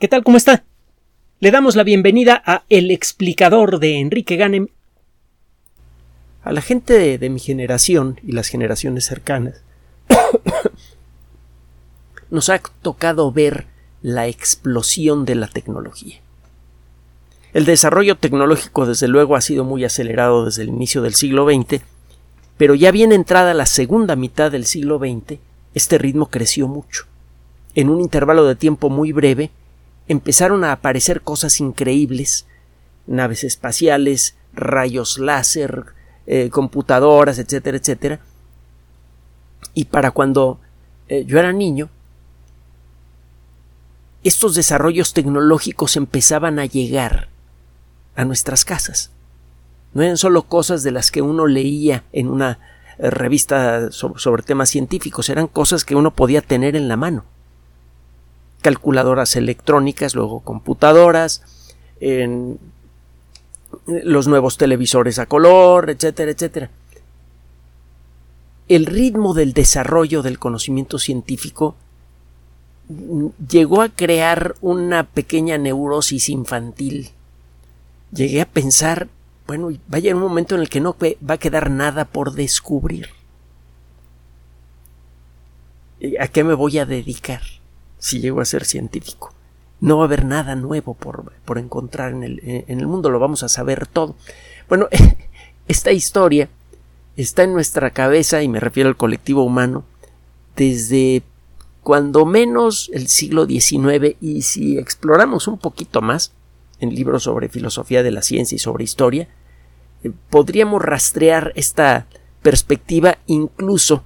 ¿Qué tal? ¿Cómo está? Le damos la bienvenida a El explicador de Enrique Ganem. A la gente de, de mi generación y las generaciones cercanas nos ha tocado ver la explosión de la tecnología. El desarrollo tecnológico desde luego ha sido muy acelerado desde el inicio del siglo XX, pero ya bien entrada la segunda mitad del siglo XX, este ritmo creció mucho. En un intervalo de tiempo muy breve, empezaron a aparecer cosas increíbles, naves espaciales, rayos láser, eh, computadoras, etcétera, etcétera. Y para cuando eh, yo era niño, estos desarrollos tecnológicos empezaban a llegar a nuestras casas. No eran solo cosas de las que uno leía en una eh, revista sobre temas científicos, eran cosas que uno podía tener en la mano calculadoras electrónicas, luego computadoras, en los nuevos televisores a color, etcétera, etcétera. El ritmo del desarrollo del conocimiento científico llegó a crear una pequeña neurosis infantil. Llegué a pensar, bueno, vaya un momento en el que no va a quedar nada por descubrir. ¿A qué me voy a dedicar? Si llego a ser científico. No va a haber nada nuevo por, por encontrar en el, en el mundo, lo vamos a saber todo. Bueno, esta historia está en nuestra cabeza, y me refiero al colectivo humano, desde cuando menos el siglo XIX, y si exploramos un poquito más en libros sobre filosofía de la ciencia y sobre historia, eh, podríamos rastrear esta perspectiva incluso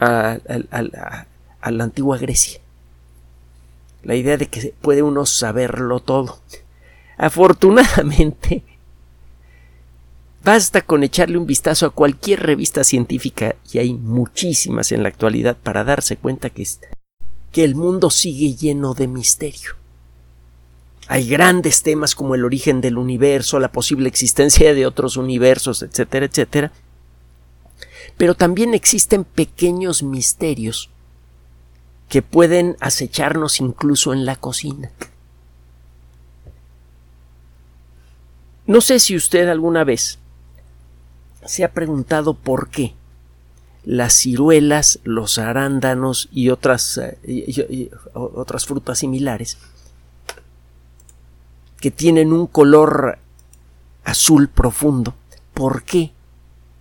a, a la antigua Grecia la idea de que puede uno saberlo todo. Afortunadamente, basta con echarle un vistazo a cualquier revista científica, y hay muchísimas en la actualidad, para darse cuenta que, que el mundo sigue lleno de misterio. Hay grandes temas como el origen del universo, la posible existencia de otros universos, etcétera, etcétera. Pero también existen pequeños misterios que pueden acecharnos incluso en la cocina. No sé si usted alguna vez se ha preguntado por qué las ciruelas, los arándanos y otras, eh, otras frutas similares que tienen un color azul profundo, ¿por qué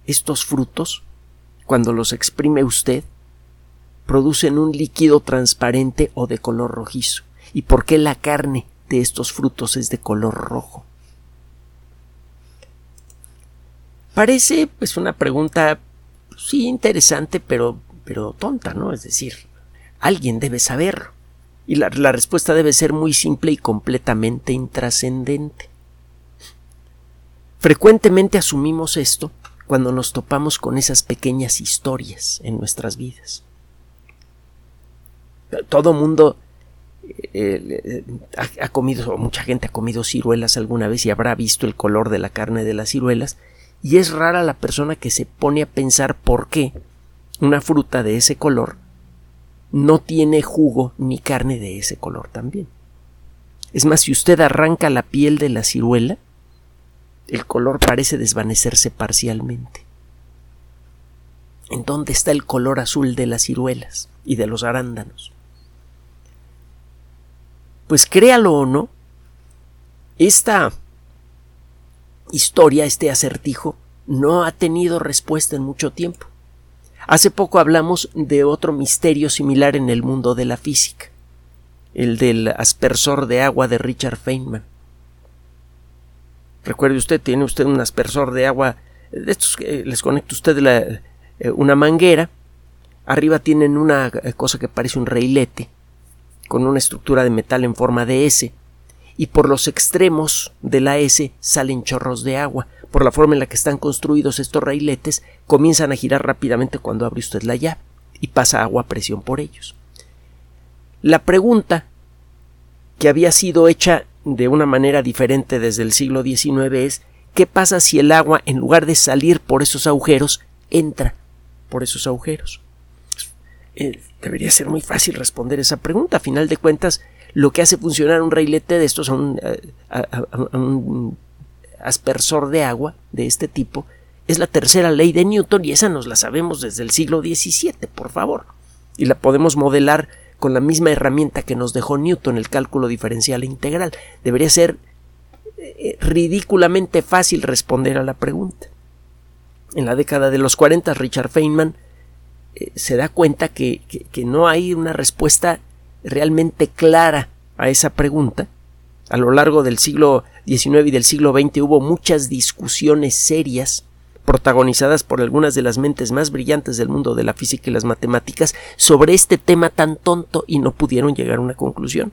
estos frutos, cuando los exprime usted, producen un líquido transparente o de color rojizo? ¿Y por qué la carne de estos frutos es de color rojo? Parece pues una pregunta sí interesante pero pero tonta, ¿no? Es decir, alguien debe saberlo. Y la, la respuesta debe ser muy simple y completamente intrascendente. Frecuentemente asumimos esto cuando nos topamos con esas pequeñas historias en nuestras vidas todo mundo eh, ha, comido, o mucha gente ha comido ciruelas alguna vez y habrá visto el color de la carne de las ciruelas, y es rara la persona que se pone a pensar por qué una fruta de ese color no tiene jugo ni carne de ese color también. Es más, si usted arranca la piel de la ciruela, el color parece desvanecerse parcialmente. ¿En dónde está el color azul de las ciruelas y de los arándanos? Pues créalo o no, esta historia, este acertijo, no ha tenido respuesta en mucho tiempo. Hace poco hablamos de otro misterio similar en el mundo de la física, el del aspersor de agua de Richard Feynman. Recuerde usted, tiene usted un aspersor de agua, de estos que les conecta usted eh, una manguera, arriba tienen una eh, cosa que parece un reilete, con una estructura de metal en forma de S, y por los extremos de la S salen chorros de agua. Por la forma en la que están construidos estos railetes, comienzan a girar rápidamente cuando abre usted la llave y pasa agua a presión por ellos. La pregunta que había sido hecha de una manera diferente desde el siglo XIX es ¿qué pasa si el agua, en lugar de salir por esos agujeros, entra por esos agujeros? Eh, debería ser muy fácil responder esa pregunta. A final de cuentas, lo que hace funcionar un reilete de estos, a un, aspersor de agua de este tipo, es la tercera ley de Newton y esa nos la sabemos desde el siglo XVII, por favor. Y la podemos modelar con la misma herramienta que nos dejó Newton, el cálculo diferencial e integral. Debería ser eh, ridículamente fácil responder a la pregunta. En la década de los 40, Richard Feynman eh, se da cuenta que, que no hay una respuesta realmente clara a esa pregunta. A lo largo del siglo XIX y del siglo XX hubo muchas discusiones serias protagonizadas por algunas de las mentes más brillantes del mundo de la física y las matemáticas sobre este tema tan tonto y no pudieron llegar a una conclusión.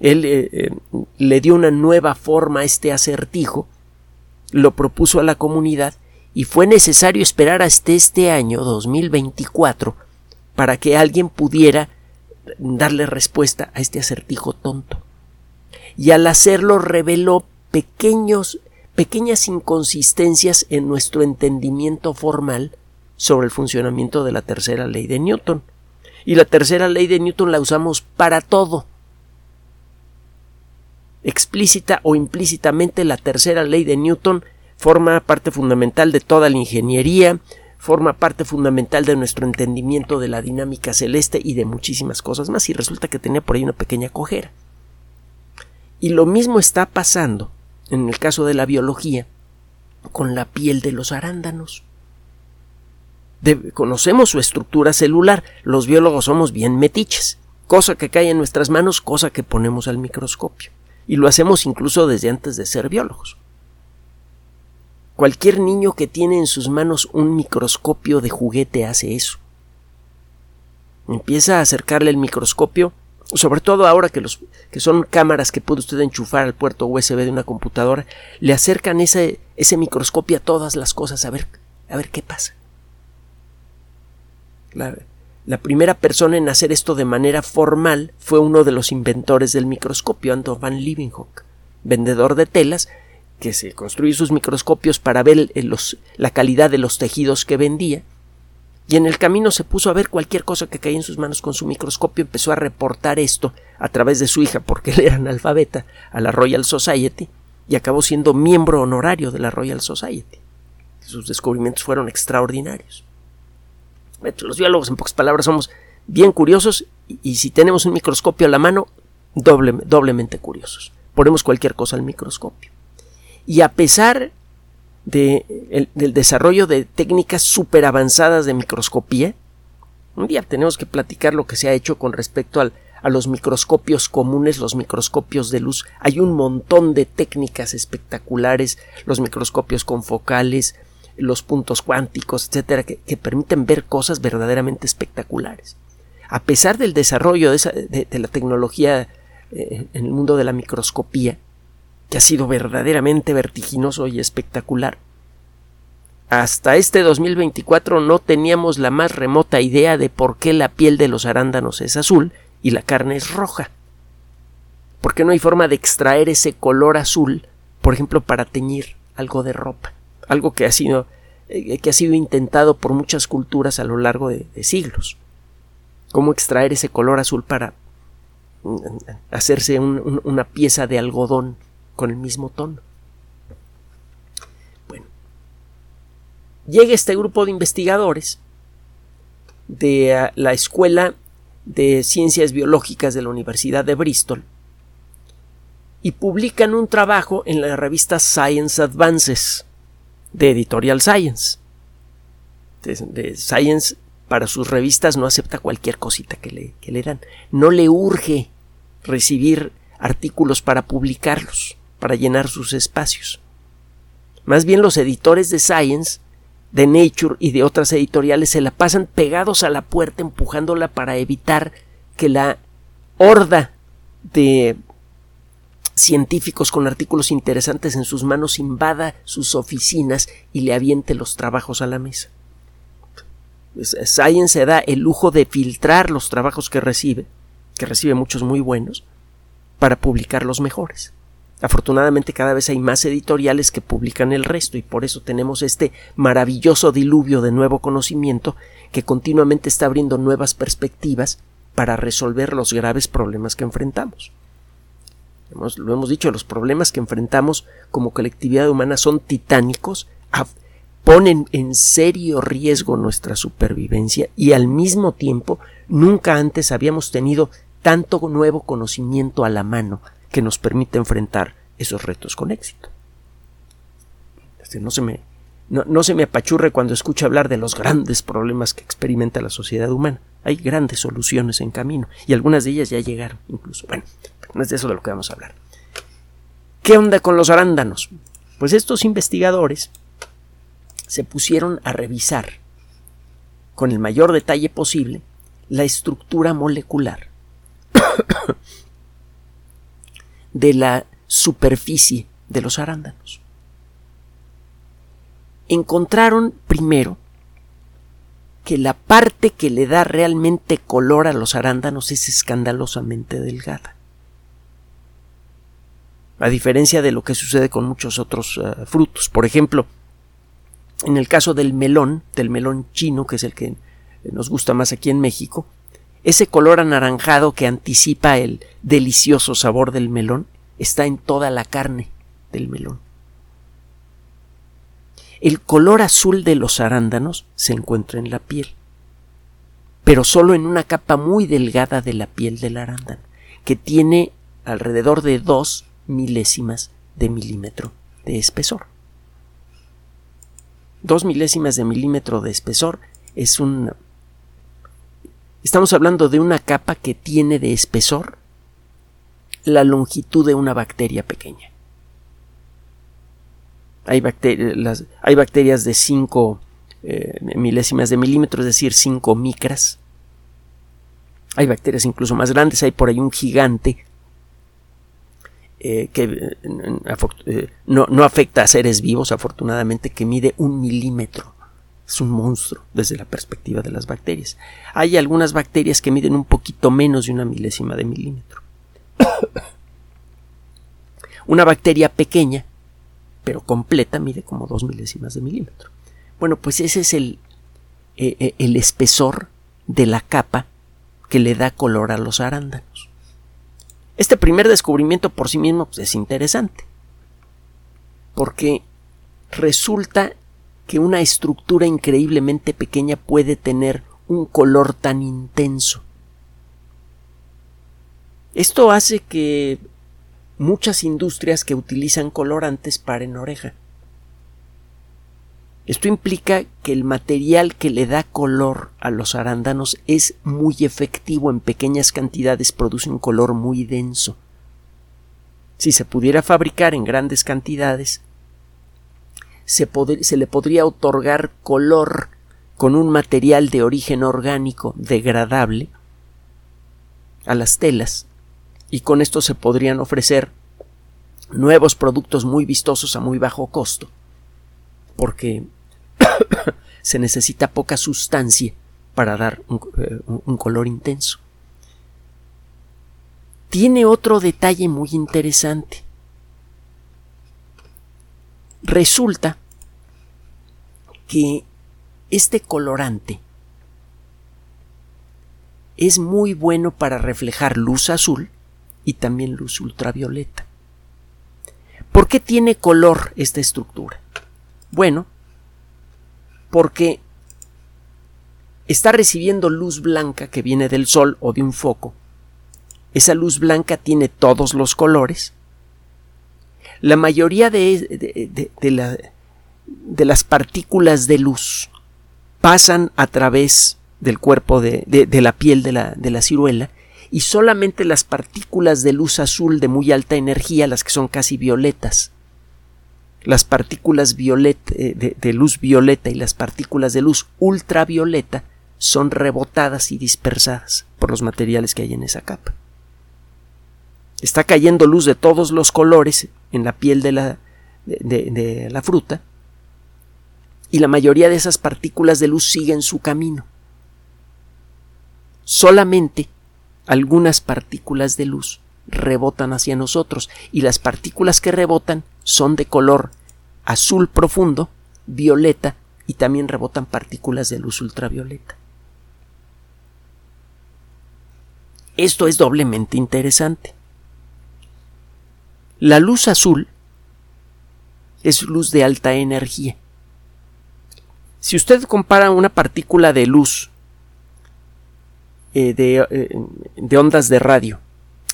Él eh, eh, le dio una nueva forma a este acertijo, lo propuso a la comunidad y fue necesario esperar hasta este año 2024 para que alguien pudiera darle respuesta a este acertijo tonto. Y al hacerlo reveló pequeños pequeñas inconsistencias en nuestro entendimiento formal sobre el funcionamiento de la tercera ley de Newton. Y la tercera ley de Newton la usamos para todo. Explícita o implícitamente la tercera ley de Newton forma parte fundamental de toda la ingeniería, forma parte fundamental de nuestro entendimiento de la dinámica celeste y de muchísimas cosas más y resulta que tenía por ahí una pequeña cojera. Y lo mismo está pasando en el caso de la biología, con la piel de los arándanos. conocemos su estructura celular, los biólogos somos bien metiches, cosa que cae en nuestras manos, cosa que ponemos al microscopio, y lo hacemos incluso desde antes de ser biólogos. Cualquier niño que tiene en sus manos un microscopio de juguete hace eso. Empieza a acercarle el microscopio sobre todo ahora que los que son cámaras que puede usted enchufar al puerto USB de una computadora, le acercan ese, ese microscopio a todas las cosas a ver, a ver qué pasa. La, la, primera persona en hacer esto de manera formal fue uno de los inventores del microscopio, Anton van Leeuwenhoek, vendedor de telas, que se construyó sus microscopios para ver los, la calidad de los tejidos que vendía y en el camino se puso a ver cualquier cosa que caía en sus manos con su microscopio, empezó a reportar esto a través de su hija, porque él era analfabeta, a la Royal Society, y acabó siendo miembro honorario de la Royal Society. Sus descubrimientos fueron extraordinarios. Los biólogos, en pocas palabras, somos bien curiosos y, si tenemos un microscopio a la mano, doblemente curiosos. Ponemos cualquier cosa al microscopio. Y a pesar del desarrollo de técnicas súper avanzadas de microscopía. Un día tenemos que platicar lo que se ha hecho con respecto al, a los microscopios comunes, los microscopios de luz. Hay un montón de técnicas espectaculares, los microscopios con focales, los puntos cuánticos, etcétera, que, permiten ver cosas verdaderamente espectaculares. A pesar del desarrollo de, la tecnología eh, en el mundo de la microscopía, que ha sido verdaderamente vertiginoso y espectacular. Hasta este 2024 no teníamos la más remota idea de por qué la piel de los arándanos es azul y la carne es roja. ¿Por qué no hay forma de extraer ese color azul, por ejemplo, para teñir algo de ropa? Algo que ha sido, eh, que ha sido intentado por muchas culturas a lo largo de, siglos. ¿Cómo extraer ese color azul para mm, hacerse una pieza de algodón con el mismo tono. Bueno, llega este grupo de investigadores de ah, la Escuela de Ciencias Biológicas de la Universidad de Bristol y publican un trabajo en la revista Science Advances de Editorial Science. Science para sus revistas no acepta cualquier cosita que le, que le dan. No le urge recibir artículos para publicarlos para llenar sus espacios. Más bien los editores de Science, de Nature y de otras editoriales se la pasan pegados a la puerta empujándola para evitar que la horda de científicos con artículos interesantes en sus manos invada sus oficinas y le aviente los trabajos a la mesa. Pues, Science se da el lujo de filtrar los trabajos que recibe, que recibe muchos muy buenos, para publicar los mejores. Afortunadamente cada vez hay más editoriales que publican el resto y por eso tenemos este maravilloso diluvio de nuevo conocimiento que continuamente está abriendo nuevas perspectivas para resolver los graves problemas que enfrentamos. lo hemos dicho, los problemas que enfrentamos como colectividad humana son titánicos, ponen en serio riesgo nuestra supervivencia y al mismo tiempo nunca antes habíamos tenido tanto nuevo conocimiento a la mano que nos permite enfrentar esos retos con éxito. Este, no se me, no, se me apachurre cuando escucho hablar de los grandes problemas que experimenta la sociedad humana. Hay grandes soluciones en camino y algunas de ellas ya llegaron incluso. Bueno, no es de eso de lo que vamos a hablar. ¿Qué onda con los arándanos? Pues estos investigadores se pusieron a revisar con el mayor detalle posible la estructura molecular de la superficie de los arándanos. Encontraron primero que la parte que le da realmente color a los arándanos es escandalosamente delgada. A diferencia de lo que sucede con muchos otros eh, frutos. Por ejemplo, en el caso del melón, del melón chino, que es el que nos gusta más aquí en México, ese color anaranjado que anticipa el delicioso sabor del melón está en toda la carne del melón. El color azul de los arándanos se encuentra en la piel, pero solo en una capa muy delgada de la piel del arándano, que tiene alrededor de dos milésimas de milímetro de espesor. Dos milésimas de milímetro de espesor es un Estamos hablando de una capa que tiene de espesor la longitud de una bacteria pequeña. Hay, bacterias de 5 eh, milésimas de milímetro, es decir, 5 micras. Hay bacterias incluso más grandes, hay por ahí un gigante eh, que eh, no afecta a seres vivos, afortunadamente, que mide un milímetro es un monstruo desde la perspectiva de las bacterias. Hay algunas bacterias que miden un poquito menos de una milésima de milímetro. una bacteria pequeña, pero completa, mide como dos milésimas de milímetro. Bueno, pues ese es el, eh, eh, el espesor de la capa que le da color a los arándanos. Este primer descubrimiento por sí mismo pues, es interesante, porque resulta que una estructura increíblemente pequeña puede tener un color tan intenso. Esto hace que muchas industrias que utilizan colorantes paren oreja. Esto implica que el material que le da color a los arándanos es muy efectivo en pequeñas cantidades, produce un color muy denso. Si se pudiera fabricar en grandes cantidades, se, le podría otorgar color con un material de origen orgánico degradable a las telas y con esto se podrían ofrecer nuevos productos muy vistosos a muy bajo costo porque se necesita poca sustancia para dar un, eh, un, color intenso. Tiene otro detalle muy interesante. Resulta que este colorante es muy bueno para reflejar luz azul y también luz ultravioleta. ¿Por qué tiene color esta estructura? Bueno, porque está recibiendo luz blanca que viene del sol o de un foco. Esa luz blanca tiene todos los colores la mayoría de, de, las partículas de luz pasan a través del cuerpo de, la piel de la, de la ciruela y solamente las partículas de luz azul de muy alta energía, las que son casi violetas, las partículas eh, de, luz violeta y las partículas de luz ultravioleta son rebotadas y dispersadas por los materiales que hay en esa capa. Está cayendo luz de todos los colores en la piel de la, de, la fruta y la mayoría de esas partículas de luz siguen su camino. Solamente algunas partículas de luz rebotan hacia nosotros y las partículas que rebotan son de color azul profundo, violeta y también rebotan partículas de luz ultravioleta. Esto es doblemente interesante. La luz azul es luz de alta energía. Si usted compara una partícula de luz eh, de, eh, de ondas de radio,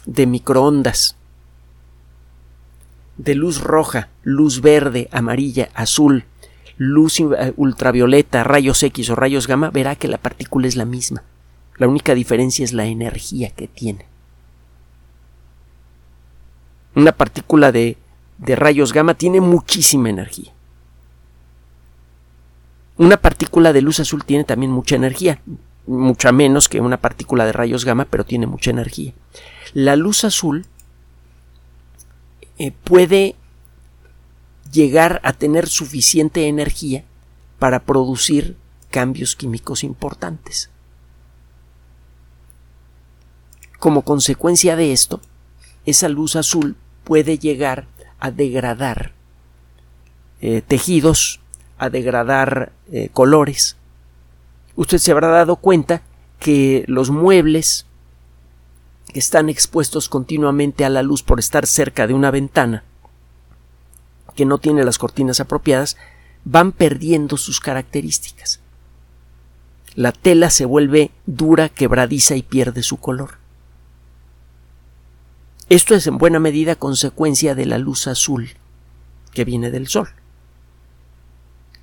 de microondas, de luz roja, luz verde, amarilla, azul, luz eh, ultravioleta, rayos X o rayos gamma, verá que la partícula es la misma. La única diferencia es la energía que tiene. Una partícula de, de rayos gamma tiene muchísima energía. Una partícula de luz azul tiene también mucha energía, mucha menos que una partícula de rayos gamma, pero tiene mucha energía. La luz azul eh, puede llegar a tener suficiente energía para producir cambios químicos importantes. Como consecuencia de esto, esa luz azul puede llegar a degradar eh, tejidos, a degradar eh, colores. Usted se habrá dado cuenta que los muebles que están expuestos continuamente a la luz por estar cerca de una ventana que no tiene las cortinas apropiadas, van perdiendo sus características. La tela se vuelve dura, quebradiza y pierde su color. Esto es en buena medida consecuencia de la luz azul que viene del sol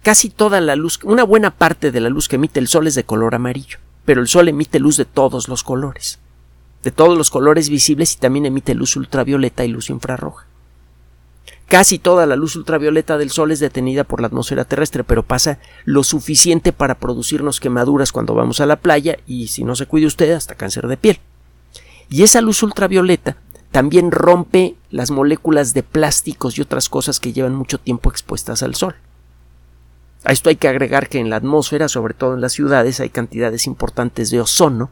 casi toda la luz, una buena parte de la luz que emite el Sol es de color amarillo, pero el Sol emite luz de todos los colores, de todos los colores visibles y también emite luz ultravioleta y luz infrarroja. Casi toda la luz ultravioleta del Sol es detenida por la atmósfera terrestre, pero pasa lo suficiente para producirnos quemaduras cuando vamos a la playa y si no se cuide usted hasta cáncer de piel. Y esa luz ultravioleta también rompe las moléculas de plásticos y otras cosas que llevan mucho tiempo expuestas al Sol. A esto hay que agregar que en la atmósfera, sobre todo en las ciudades, hay cantidades importantes de ozono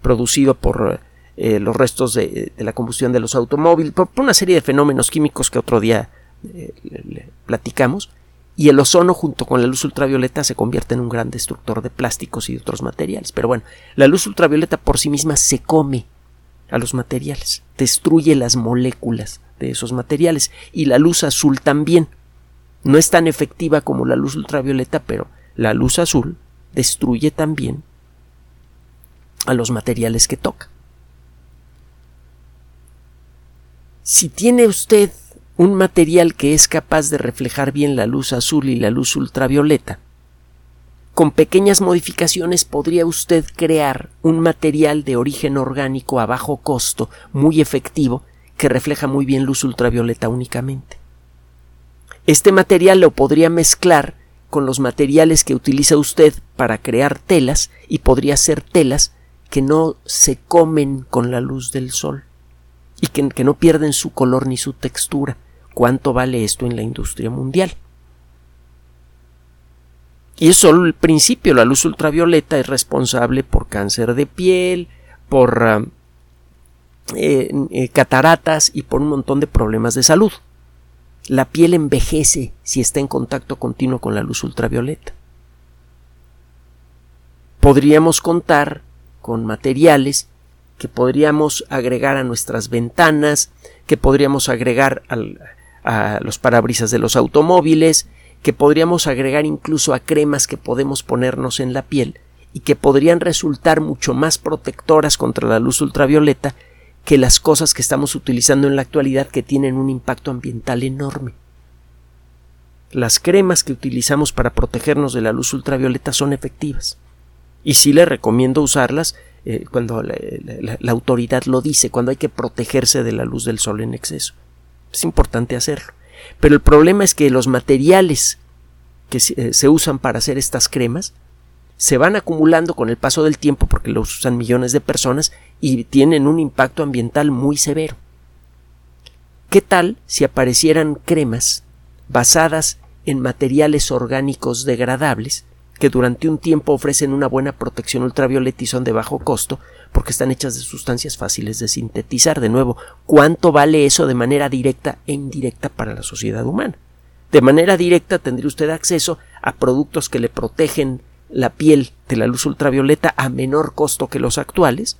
producido por eh, los restos de, la combustión de los automóviles, por, una serie de fenómenos químicos que otro día eh, platicamos, y el ozono junto con la luz ultravioleta se convierte en un gran destructor de plásticos y de otros materiales. Pero bueno, la luz ultravioleta por sí misma se come a los materiales, destruye las moléculas de esos materiales, y la luz azul también. No es tan efectiva como la luz ultravioleta, pero la luz azul destruye también a los materiales que toca. Si tiene usted un material que es capaz de reflejar bien la luz azul y la luz ultravioleta, con pequeñas modificaciones podría usted crear un material de origen orgánico a bajo costo, muy efectivo, que refleja muy bien luz ultravioleta únicamente. Este material lo podría mezclar con los materiales que utiliza usted para crear telas y podría ser telas que no se comen con la luz del sol y que, no pierden su color ni su textura. ¿Cuánto vale esto en la industria mundial? Y es solo el principio. La luz ultravioleta es responsable por cáncer de piel, por ah, eh, eh, cataratas y por un montón de problemas de salud. La piel envejece si está en contacto continuo con la luz ultravioleta. Podríamos contar con materiales que podríamos agregar a nuestras ventanas, que podríamos agregar a los parabrisas de los automóviles, que podríamos agregar incluso a cremas que podemos ponernos en la piel y que podrían resultar mucho más protectoras contra la luz ultravioleta que las cosas que estamos utilizando en la actualidad que tienen un impacto ambiental enorme. Las cremas que utilizamos para protegernos de la luz ultravioleta son efectivas. Y sí le recomiendo usarlas eh, cuando la, autoridad lo dice, cuando hay que protegerse de la luz del sol en exceso. Es importante hacerlo. Pero el problema es que los materiales que se eh, usan para hacer estas cremas se van acumulando con el paso del tiempo porque los usan millones de personas y tienen un impacto ambiental muy severo. ¿Qué tal si aparecieran cremas basadas en materiales orgánicos degradables que durante un tiempo ofrecen una buena protección ultravioleta y son de bajo costo porque están hechas de sustancias fáciles de sintetizar. De nuevo, ¿cuánto vale eso de manera directa e indirecta para la sociedad humana? De manera directa tendría usted acceso a productos que le protegen la piel de la luz ultravioleta a menor costo que los actuales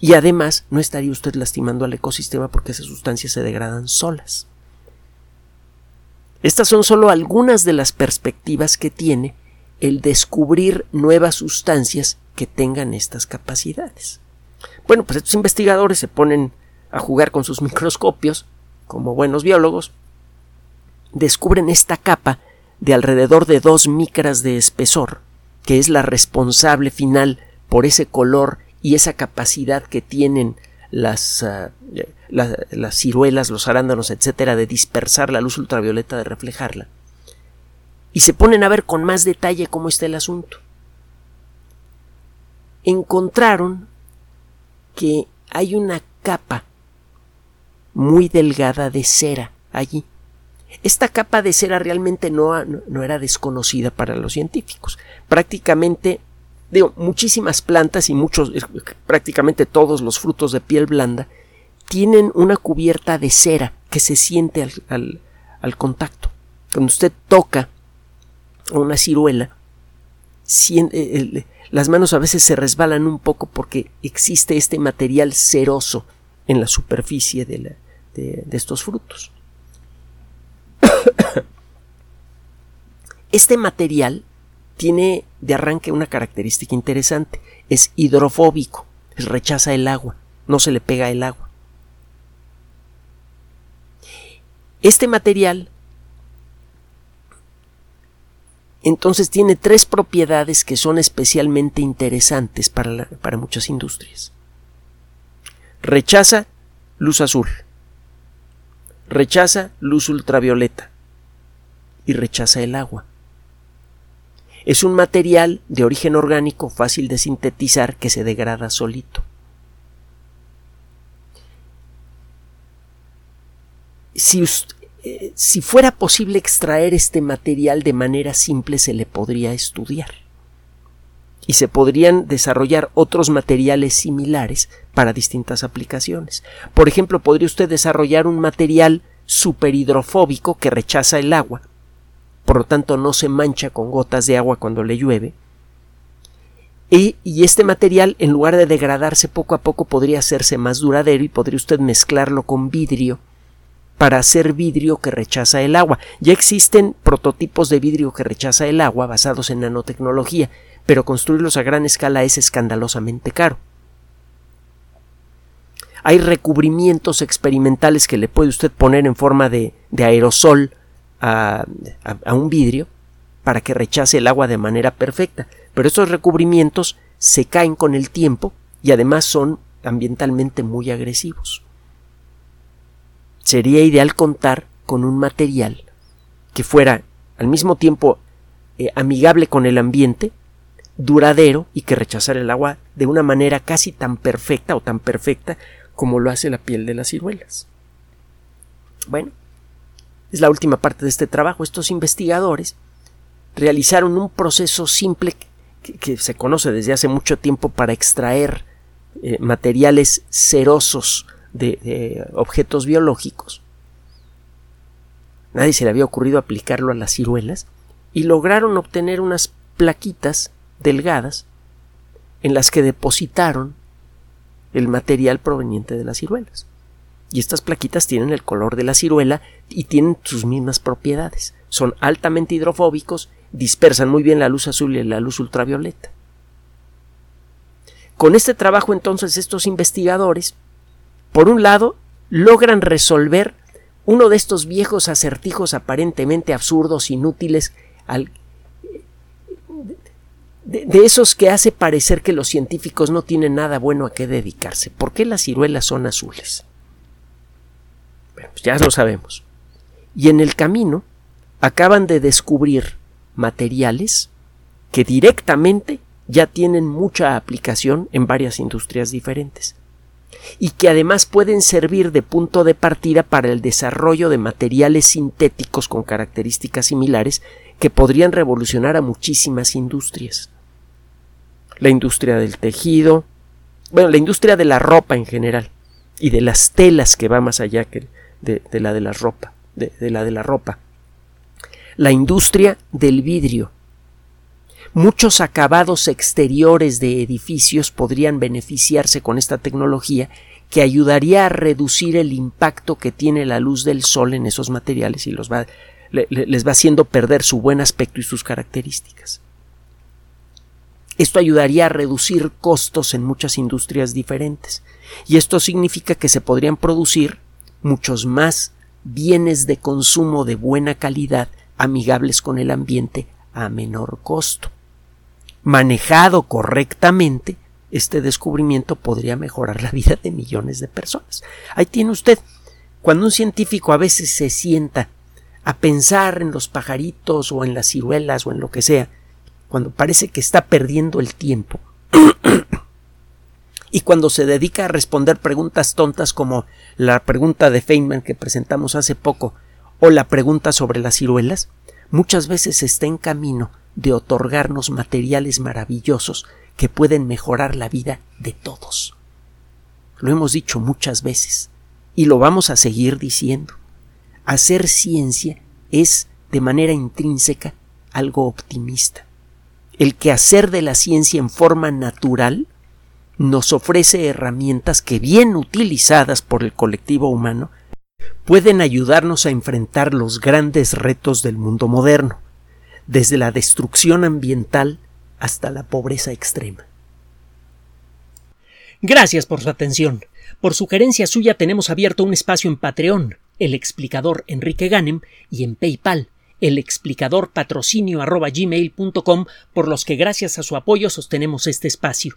Y además no estaría usted lastimando al ecosistema porque esas sustancias se degradan solas. Estas son solo algunas de las perspectivas que tiene el descubrir nuevas sustancias que tengan estas capacidades. Bueno, pues estos investigadores se ponen a jugar con sus microscopios, como buenos biólogos, descubren esta capa de alrededor de dos micras de espesor, que es la responsable final por ese color y esa capacidad que tienen las, ah, las ciruelas, los arándanos, etcétera, de dispersar la luz ultravioleta, de reflejarla. Y se ponen a ver con más detalle cómo está el asunto. Encontraron que hay una capa muy delgada de cera allí. Esta capa de cera realmente no, no, era desconocida para los científicos. Prácticamente, digo, muchísimas plantas y muchos, prácticamente todos los frutos de piel blanda tienen una cubierta de cera que se siente al, al, contacto. Cuando usted toca una ciruela, las manos a veces se resbalan un poco porque existe este material ceroso en la superficie de, de estos frutos. Este material tiene de arranque una característica interesante. Es hidrofóbico, rechaza el agua, no se le pega el agua. Este material entonces tiene tres propiedades que son especialmente interesantes para, para muchas industrias. Rechaza luz azul, rechaza luz ultravioleta y rechaza el agua. Es un material de origen orgánico fácil de sintetizar que se degrada solito. Si, eh, si fuera posible extraer este material de manera simple se le podría estudiar y se podrían desarrollar otros materiales similares para distintas aplicaciones. Por ejemplo, podría usted desarrollar un material superhidrofóbico que rechaza el agua, por lo tanto no se mancha con gotas de agua cuando le llueve, y, y, este material, en lugar de degradarse poco a poco, podría hacerse más duradero y podría usted mezclarlo con vidrio para hacer vidrio que rechaza el agua. Ya existen prototipos de vidrio que rechaza el agua basados en nanotecnología, pero construirlos a gran escala es escandalosamente caro. Hay recubrimientos experimentales que le puede usted poner en forma de, aerosol a, a un vidrio para que rechace el agua de manera perfecta, pero estos recubrimientos se caen con el tiempo y además son ambientalmente muy agresivos sería ideal contar con un material que fuera al mismo tiempo eh, amigable con el ambiente, duradero y que rechazara el agua de una manera casi tan perfecta o tan perfecta como lo hace la piel de las ciruelas. Bueno, es la última parte de este trabajo. Estos investigadores realizaron un proceso simple que, se conoce desde hace mucho tiempo para extraer eh, materiales cerosos de, objetos biológicos. Nadie se le había ocurrido aplicarlo a las ciruelas y lograron obtener unas plaquitas delgadas en las que depositaron el material proveniente de las ciruelas. Y estas plaquitas tienen el color de la ciruela y tienen sus mismas propiedades. Son altamente hidrofóbicos, dispersan muy bien la luz azul y la luz ultravioleta. Con este trabajo entonces estos investigadores por un lado, logran resolver uno de estos viejos acertijos aparentemente absurdos, inútiles, de, esos que hace parecer que los científicos no tienen nada bueno a qué dedicarse. ¿Por qué las ciruelas son azules? Bueno, pues ya lo sabemos. Y en el camino acaban de descubrir materiales que directamente ya tienen mucha aplicación en varias industrias diferentes y que además pueden servir de punto de partida para el desarrollo de materiales sintéticos con características similares que podrían revolucionar a muchísimas industrias. La industria del tejido, bueno, la industria de la ropa en general y de las telas que va más allá que de, la de la ropa, de la de la ropa. La industria del vidrio. Muchos acabados exteriores de edificios podrían beneficiarse con esta tecnología que ayudaría a reducir el impacto que tiene la luz del sol en esos materiales y los va, les va haciendo perder su buen aspecto y sus características. Esto ayudaría a reducir costos en muchas industrias diferentes y esto significa que se podrían producir muchos más bienes de consumo de buena calidad amigables con el ambiente a menor costo. Manejado correctamente, este descubrimiento podría mejorar la vida de millones de personas. Ahí tiene usted. Cuando un científico a veces se sienta a pensar en los pajaritos o en las ciruelas o en lo que sea, cuando parece que está perdiendo el tiempo, y cuando se dedica a responder preguntas tontas como la pregunta de Feynman que presentamos hace poco o la pregunta sobre las ciruelas, muchas veces está en camino de otorgarnos materiales maravillosos que pueden mejorar la vida de todos. Lo hemos dicho muchas veces y lo vamos a seguir diciendo. Hacer ciencia es de manera intrínseca algo optimista. El que hacer de la ciencia en forma natural nos ofrece herramientas que bien utilizadas por el colectivo humano pueden ayudarnos a enfrentar los grandes retos del mundo moderno, desde la destrucción ambiental hasta la pobreza extrema. Gracias por su atención. Por sugerencia suya tenemos abierto un espacio en Patreon, el explicador Enrique Ganem, y en PayPal, el explicador patrocinio por los que gracias a su apoyo sostenemos este espacio.